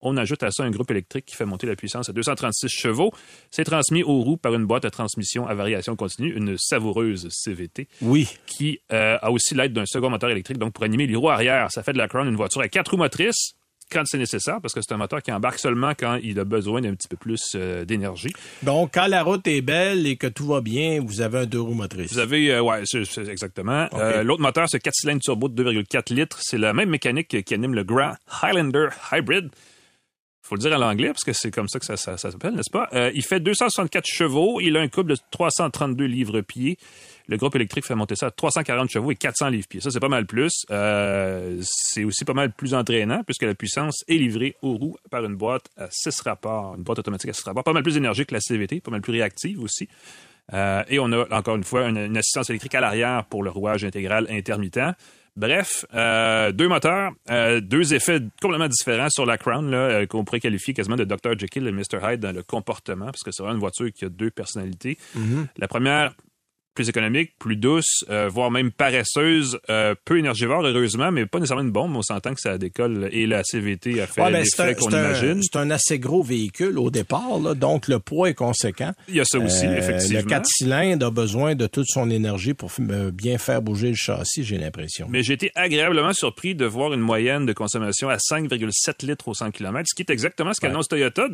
On ajoute à ça un groupe électrique qui fait monter la puissance à 236 chevaux. C'est transmis aux roues par une boîte de transmission à variation continue, une savoureuse CVT. Oui. Qui euh, a aussi l'aide d'un second moteur électrique, donc pour animer les roues arrière. Ça fait de la Crown une voiture à quatre roues motrices quand c'est nécessaire, parce que c'est un moteur qui embarque seulement quand il a besoin d'un petit peu plus euh, d'énergie. Donc, quand la route est belle et que tout va bien, vous avez un deux roues motrices. Vous avez, euh, ouais, exactement. l'autre moteur, c'est 4 cylindres turbo de 2,4 litres. C'est la même mécanique qui anime le Grand Highlander Hybrid faut le dire en l'anglais parce que c'est comme ça que ça, s'appelle, n'est-ce pas? Euh, il fait 264 chevaux, il a un couple de 332 livres-pieds. Le groupe électrique fait monter ça à 340 chevaux et 400 livres-pieds. Ça, c'est pas mal plus. Euh, c'est aussi pas mal plus entraînant puisque la puissance est livrée aux roues par une boîte à 6 rapports, une boîte automatique à 6 rapports. Pas mal plus énergique que la CVT, pas mal plus réactive aussi. Euh, et on a encore une fois une assistance électrique à l'arrière pour le rouage intégral intermittent. Bref, euh, deux moteurs, euh, deux effets complètement différents sur la Crown, là, euh, qu'on pourrait qualifier quasiment de Dr. Jekyll et Mr. Hyde dans le comportement, parce que c'est vraiment une voiture qui a deux personnalités. Mm-hmm. La première, plus économique, plus douce, euh, voire même paresseuse, euh, peu énergivore, heureusement, mais pas nécessairement une bombe. On s'entend que ça décolle et la CVT a fait ouais, ben, qu'on imagine. C'est un assez gros véhicule au départ, là, donc le poids est conséquent. Il y a ça aussi, euh, effectivement. Le 4 cylindres a besoin de toute son énergie pour bien faire bouger le châssis, j'ai l'impression. Mais j'ai été agréablement surpris de voir une moyenne de consommation à 5,7 litres au 100 km, ce qui est exactement ce qu'annonce Toyota.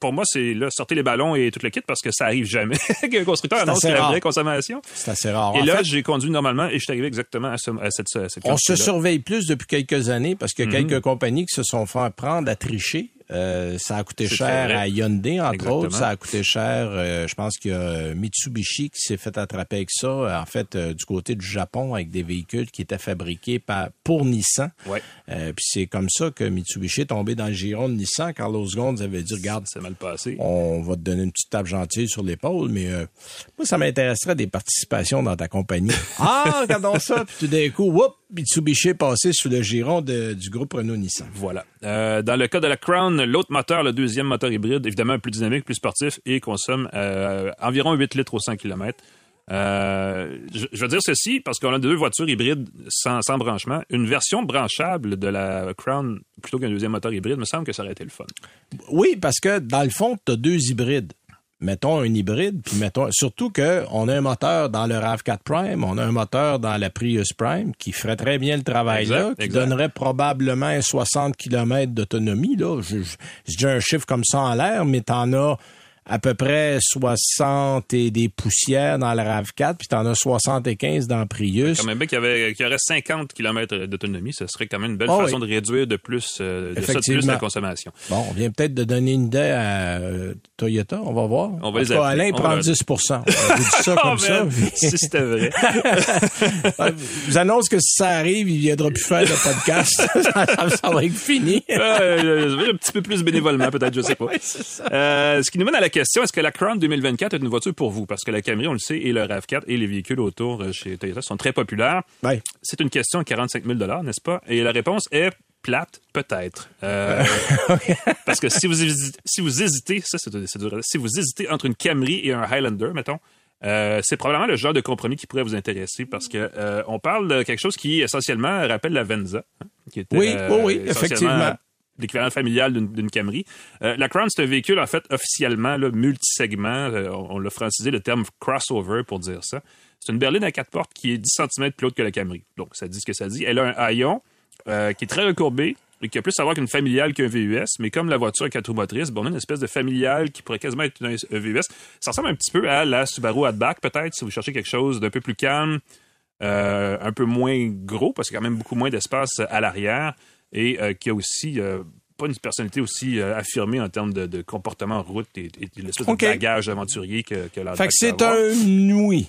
pour moi, c'est sortez les ballons et tout le kit parce que ça arrive jamais qu'un constructeur annonce la vraie consommation c'est assez rare. Et là, j'ai conduit normalement et je suis arrivé exactement à, cette, On se surveille plus depuis quelques années parce qu'il y a quelques compagnies qui se sont fait prendre à tricher Euh, ça a coûté cher à Hyundai, entre Exactement. autres. Ça a coûté cher, euh, je pense qu'il y a Mitsubishi qui s'est fait attraper avec ça, en fait, euh, du côté du Japon, avec des véhicules qui étaient fabriqués par, pour Nissan. Ouais. Euh, puis c'est comme ça que Mitsubishi est tombé dans le giron de Nissan. Carlos Ghosn avait dit, regarde, C'est mal passé. on va te donner une petite tape gentille sur l'épaule, mais euh, moi, ça m'intéresserait des participations dans ta compagnie. ah, regardons ça. Puis tout d'un coup, whoop, Mitsubishi est passé sous le giron de- du groupe Renault-Nissan. Voilà. Euh, dans le cas de la Crown, l'autre moteur, le deuxième moteur hybride, évidemment plus dynamique, plus sportif et consomme euh, environ 8 litres au 100 km. Euh, je, je veux dire ceci parce qu'on a deux voitures hybrides sans, sans branchement. Une version branchable de la Crown plutôt qu'un deuxième moteur hybride, me semble que ça aurait été le fun. Oui, parce que dans le fond, tu as deux hybrides. Mettons un hybride, puis mettons surtout que on a un moteur dans le RAV4 Prime, on a un moteur dans la Prius Prime qui ferait très bien le travail Exact, là, qui exact. donnerait probablement un 60 km d'autonomie là. Je, je, je dis un chiffre comme ça en l'air, mais t'en as à peu près 60 et des poussières dans le RAV4, puis t'en as 75 dans Prius. Quand même bien qu'il y, avait, qu'il y aurait 50 km d'autonomie, ce serait quand même une belle Ah façon oui. de réduire de plus, euh, de ça de plus la consommation. Bon, on vient peut-être de donner une idée à euh, Toyota, on va voir. On va En les cas, appeler. Alain On prend va- 10 On vous dit ça Oh, comme ça. man, si c'était vrai. Je vous annonce que si ça arrive, il viendra plus faire le podcast. ça, ça va être fini. Euh, un petit peu plus bénévolement, peut-être, je sais pas. Euh, ce qui nous mène à la question, est-ce que la Crown 2024 est une voiture pour vous? Parce que la Camry, on le sait, et le RAV4 et les véhicules autour euh, chez Toyota sont très populaires. Ouais. C'est une question de 45 000 n'est-ce pas? Et la réponse est plate, peut-être. Euh, parce que si vous hésitez, si vous hésitez ça, c'est dur, si vous hésitez entre une Camry et un Highlander, mettons, euh, c'est probablement le genre de compromis qui pourrait vous intéresser parce que euh, on parle de quelque chose qui essentiellement rappelle la Venza, hein, qui était Oui, oui, effectivement. L'équivalent familial d'une Camry. Euh, la Crown, c'est un véhicule, en fait, officiellement, là, multisegment. Euh, on l'a francisé le terme crossover pour dire ça. C'est une berline à quatre portes qui est 10 cm plus haute que la Camry. Donc, ça dit ce que ça dit. Elle a un haillon euh, qui est très recourbé et qui a plus à voir qu'une familiale qu'un VUS. Mais comme la voiture à quatre motrices, bon, on a une espèce de familiale qui pourrait quasiment être un VUS. Ça ressemble un petit peu à la Subaru Outback, peut-être, si vous cherchez quelque chose d'un peu plus calme, un peu moins gros, parce qu'il y a quand même beaucoup moins d'espace à l'arrière et euh, qui a aussi euh, pas une personnalité aussi euh, affirmée en termes de, de comportement en route et, et l'espèce OK. de bagage aventurier que, que Fait que c'est un oui.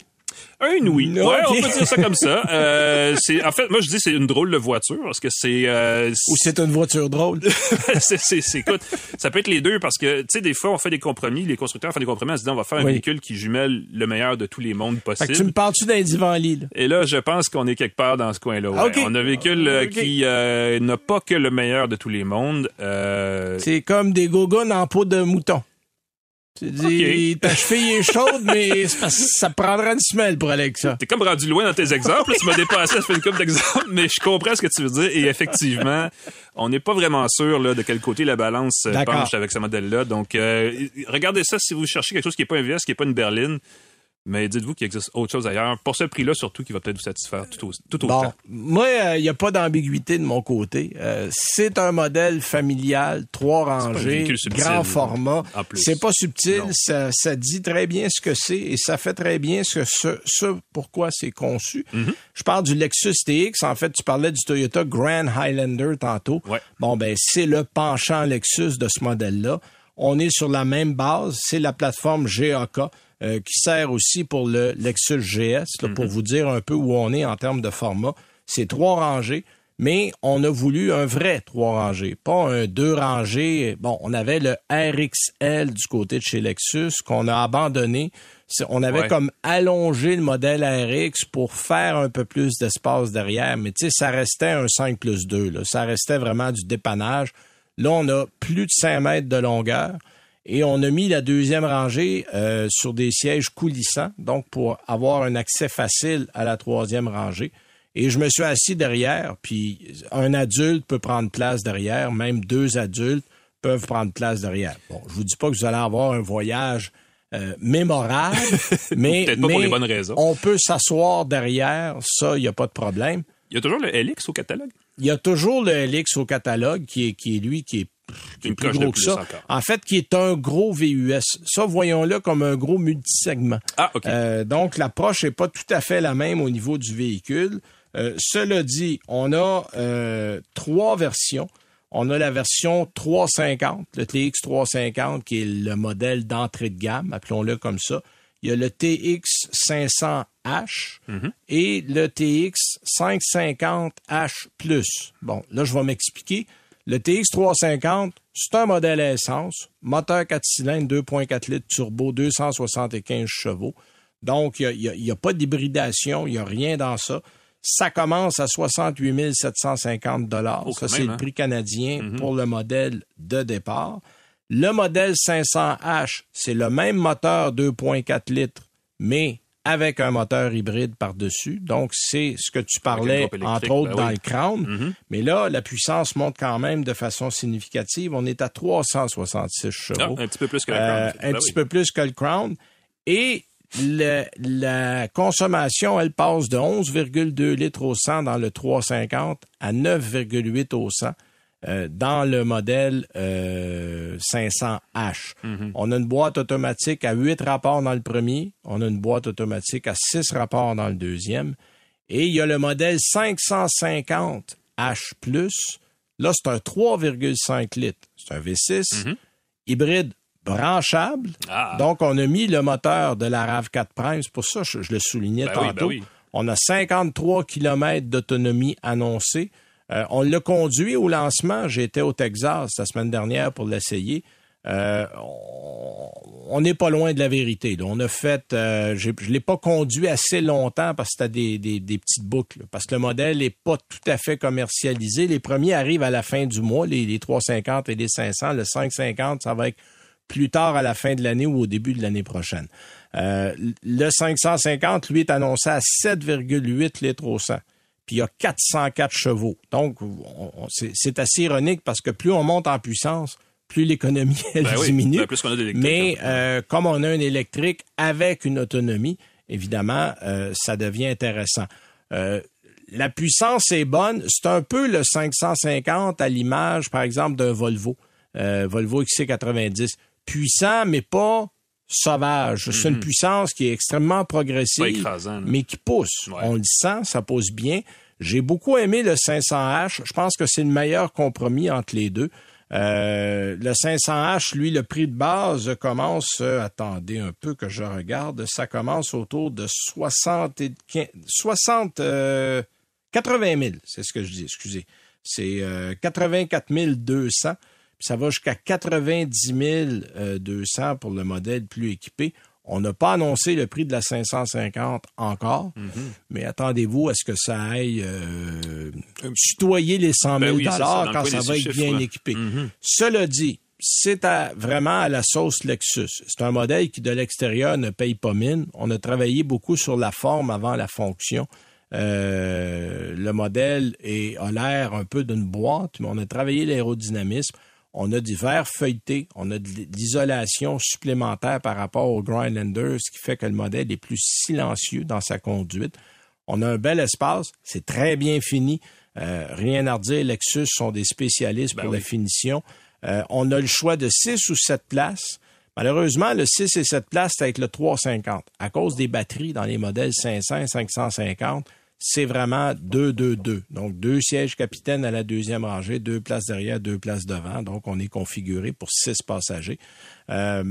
Un oui. Non, Ouais, on peut dire ça comme ça. Euh, c'est, en fait, moi, je dis c'est une drôle de voiture parce que c'est, euh, Ou c'est une voiture drôle. c'est, c'est, c'est- écoute, ça peut être les deux parce que, tu sais, des fois, on fait des compromis, les constructeurs font des compromis en se disant, on va faire un Oui. véhicule qui jumelle le meilleur de tous les mondes Fait possibles. que tu me parles-tu d'un divan lit, là? Et là, je pense qu'on est quelque part dans ce coin-là. ouais. On a un véhicule euh, qui euh, n'a pas que le meilleur de tous les mondes. C'est comme des gogones en peau de mouton. Tu dis, ta cheville est chaude, mais c'est parce que ça prendra une semelle pour aller avec ça. T'es comme rendu loin dans tes exemples. là. Tu m'as dépassé, ça fait une couple d'exemples, mais je comprends ce que tu veux dire. Et effectivement, on n'est pas vraiment sûr là, de quel côté la balance euh, penche avec ce modèle-là. Donc, euh, regardez ça si vous cherchez quelque chose qui n'est pas un VS, qui n'est pas une berline. Mais dites-vous qu'il existe autre chose ailleurs. Pour ce prix-là, surtout, qui va peut-être vous satisfaire tout, au- tout autant. Bon, moi, il n'y a pas d'ambiguïté de mon côté. Euh, c'est un modèle familial, trois rangées, grand format. C'est pas subtil, ça, ça dit très bien ce que c'est et ça fait très bien ce, ce, ce pourquoi c'est conçu. Mm-hmm. Je parle du Lexus TX. En fait, tu parlais du Toyota Grand Highlander tantôt. Ouais. Bon, ben, c'est le penchant Lexus de ce modèle-là. On est sur la même base. C'est la plateforme GAK. Euh, qui sert aussi pour le Lexus GS, là, pour vous dire un peu où on est en termes de format. C'est trois rangées, mais on a voulu un vrai trois rangées, pas un deux rangées. Bon, on avait le RXL du côté de chez Lexus qu'on a abandonné. On avait Ouais. comme allongé le modèle RX pour faire un peu plus d'espace derrière, mais tu sais, ça restait un 5 plus 2. Là. Ça restait vraiment du dépannage. Là, on a plus de 5 mètres de longueur. Et on a mis la deuxième rangée euh, sur des sièges coulissants, donc pour avoir un accès facile à la troisième rangée. Et je me suis assis derrière, puis un adulte peut prendre place derrière, même deux adultes peuvent prendre place derrière. Bon, je vous dis pas que vous allez avoir un voyage euh, mémorable, mais, Peut-être pas pour mais les bonnes raisons. on peut s'asseoir derrière, ça, il n'y a pas de problème. Il y a toujours le LX au catalogue? Il y a toujours le LX au catalogue qui est, qui est lui qui est, qui est plus gros que ça. encore. En fait, qui est un gros VUS. Ça, voyons-le comme un gros multisegment. Ah, OK. Euh, donc, l'approche n'est pas tout à fait la même au niveau du véhicule. Euh, cela dit, on a euh, trois versions. On a la version 350, le TX 350, qui est le modèle d'entrée de gamme, appelons-le comme ça. Il y a le TX 500H et le TX 550H+. Bon, là, je vais m'expliquer. Le TX 350, c'est un modèle à essence, moteur 4 cylindres, 2.4 litres turbo, 275 chevaux. Donc, il n'y a, pas d'hybridation, il n'y a rien dans ça. Ça commence à 68 750 dollars. Oh, ça, c'est le hein? prix canadien pour le modèle de départ. Le modèle 500H, c'est le même moteur 2.4 litres, mais avec un moteur hybride par-dessus. Donc, c'est ce que tu parlais, entre autres, ben dans oui. le Crown. Mais là, la puissance monte quand même de façon significative. On est à 366 Ah, chevaux. un petit peu plus que Euh, Crown. un Ben petit oui. peu plus que le Crown. Et le- la consommation, elle passe de 11,2 litres au 100 dans le 350 à 9,8 au 100 euh, dans le modèle euh, 500H. Mhm. On a une boîte automatique à 8 rapports dans le premier. On a une boîte automatique à 6 rapports dans le deuxième. Et il y a le modèle 550H+. Là, c'est un 3,5 litres. C'est un V6 hybride branchable. Mhm. Ah. Donc, on a mis le moteur de la RAV4 Prime. C'est pour ça que je, je le soulignais Ben oui, tantôt. ben oui. On a 53 km d'autonomie annoncée. Euh, on l'a conduit au lancement. J'étais au Texas la semaine dernière pour l'essayer. Euh, on- n'est pas loin de la vérité. là. On a fait, euh, je l'ai pas conduit assez longtemps parce que c'était des, des, des petites boucles. Parce que le modèle n'est pas tout à fait commercialisé. Les premiers arrivent à la fin du mois, les, les 350 et les 500. Le 550, ça va être plus tard à la fin de l'année ou au début de l'année prochaine. Euh, le 550, lui, est annoncé à 7,8 litres au 100. Puis il y a 404 chevaux. Donc, on- on- c'est assez ironique parce que plus on monte en puissance, plus l'économie, elle Ben oui, diminue. ben plus a Mais hein. euh, comme on a un électrique avec une autonomie, évidemment, euh, ça devient intéressant. Euh, la puissance est bonne. C'est un peu le 550 à l'image, par exemple, d'un Volvo, Volvo XC90. Puissant, mais pas sauvage. C'est une puissance qui est extrêmement progressive, Mhm. Écrasant, mais qui pousse. Ouais. On le sent, ça pousse bien. J'ai beaucoup aimé le 500H. Je pense que c'est le meilleur compromis entre les deux. Euh, le 500H, lui, le prix de base commence, euh, attendez un peu que je regarde, ça commence autour de 60, et 15 60 euh, 80 000, c'est ce que je dis, excusez. C'est euh, 84 200, puis ça va jusqu'à 90 euh, 200 pour le modèle plus équipé. On n'a pas annoncé le prix de la 550 encore, mais attendez-vous à ce que ça aille euh, tutoyer les 100 000 Ben oui, ça, le quand ça va être bien là. équipé. Cela dit, c'est à- vraiment à la sauce Lexus. C'est un modèle qui, de l'extérieur, ne paye pas mine. On a travaillé beaucoup sur la forme avant la fonction. Euh, le modèle est, a l'air un peu d'une boîte, mais on a travaillé l'aérodynamisme. On a du verre feuilleté, on a de l'isolation supplémentaire par rapport au Grindlander, ce qui fait que le modèle est plus silencieux dans sa conduite. On a un bel espace, c'est très bien fini. Euh, rien à redire, Lexus sont des spécialistes Ben pour oui. la finition. Euh, on a le choix de 6 ou 7 places. Malheureusement, le 6 et 7 places, c'est avec le 350. À cause des batteries dans les modèles 500 et 550, c'est vraiment 2-2-2. Donc, deux sièges capitaines à la deuxième rangée, deux places derrière, deux places devant. Donc, on est configuré pour six passagers. Euh,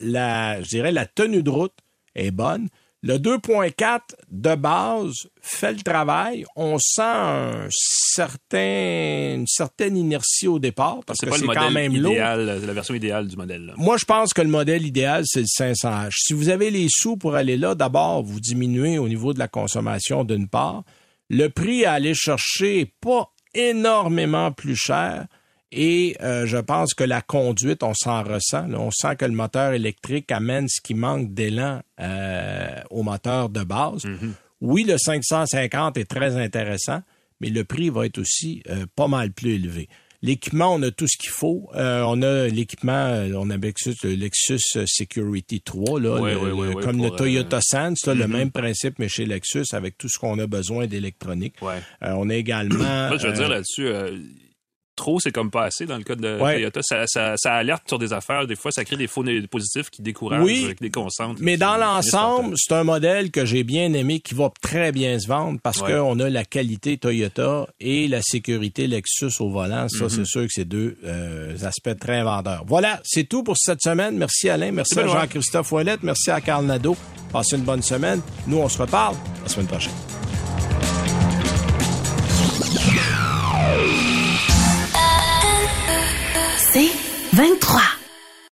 la, je dirais, la tenue de route est bonne. Le 2.4 de base fait le travail. On sent un certain, une certaine inertie au départ parce que c'est quand même idéal, c'est la version idéale du modèle. là. Moi, je pense que le modèle idéal, c'est le 500H. Si vous avez les sous pour aller là, d'abord, vous diminuez au niveau de la consommation d'une part. Le prix à aller chercher est pas énormément plus cher. Et euh, je pense que la conduite, on s'en ressent. là. On sent que le moteur électrique amène ce qui manque d'élan euh, au moteur de base. Oui, le 550 est très intéressant, mais le prix va être aussi euh, pas mal plus élevé. L'équipement, on a tout ce qu'il faut. Euh, on a l'équipement, euh, on a Lexus, le Lexus Security 3, là, le- le- ouais, comme le Toyota euh, Sans, là, le même principe, mais chez Lexus, avec tout ce qu'on a besoin d'électronique. Ouais. Euh, on a également... Moi, je veux euh, dire là-dessus, euh, trop, c'est comme pas assez dans le cas de Toyota. Ça, ça, ça, alerte sur des affaires. Des fois, ça crée des faux positifs qui découragent, oui, qui déconcentrent. Mais dans l'ensemble, c'est un modèle que j'ai bien aimé, qui va très bien se vendre parce qu'on a la qualité Toyota et la sécurité Lexus au volant. Ça, c'est mm-hmm. sûr que c'est deux euh, aspects très vendeurs. Voilà, c'est tout pour cette semaine. Merci Alain, merci, à Jean-Christophe Ouellette, merci à Carl Nadeau. Passez une bonne semaine. Nous, on se reparle la semaine prochaine. C'est 23.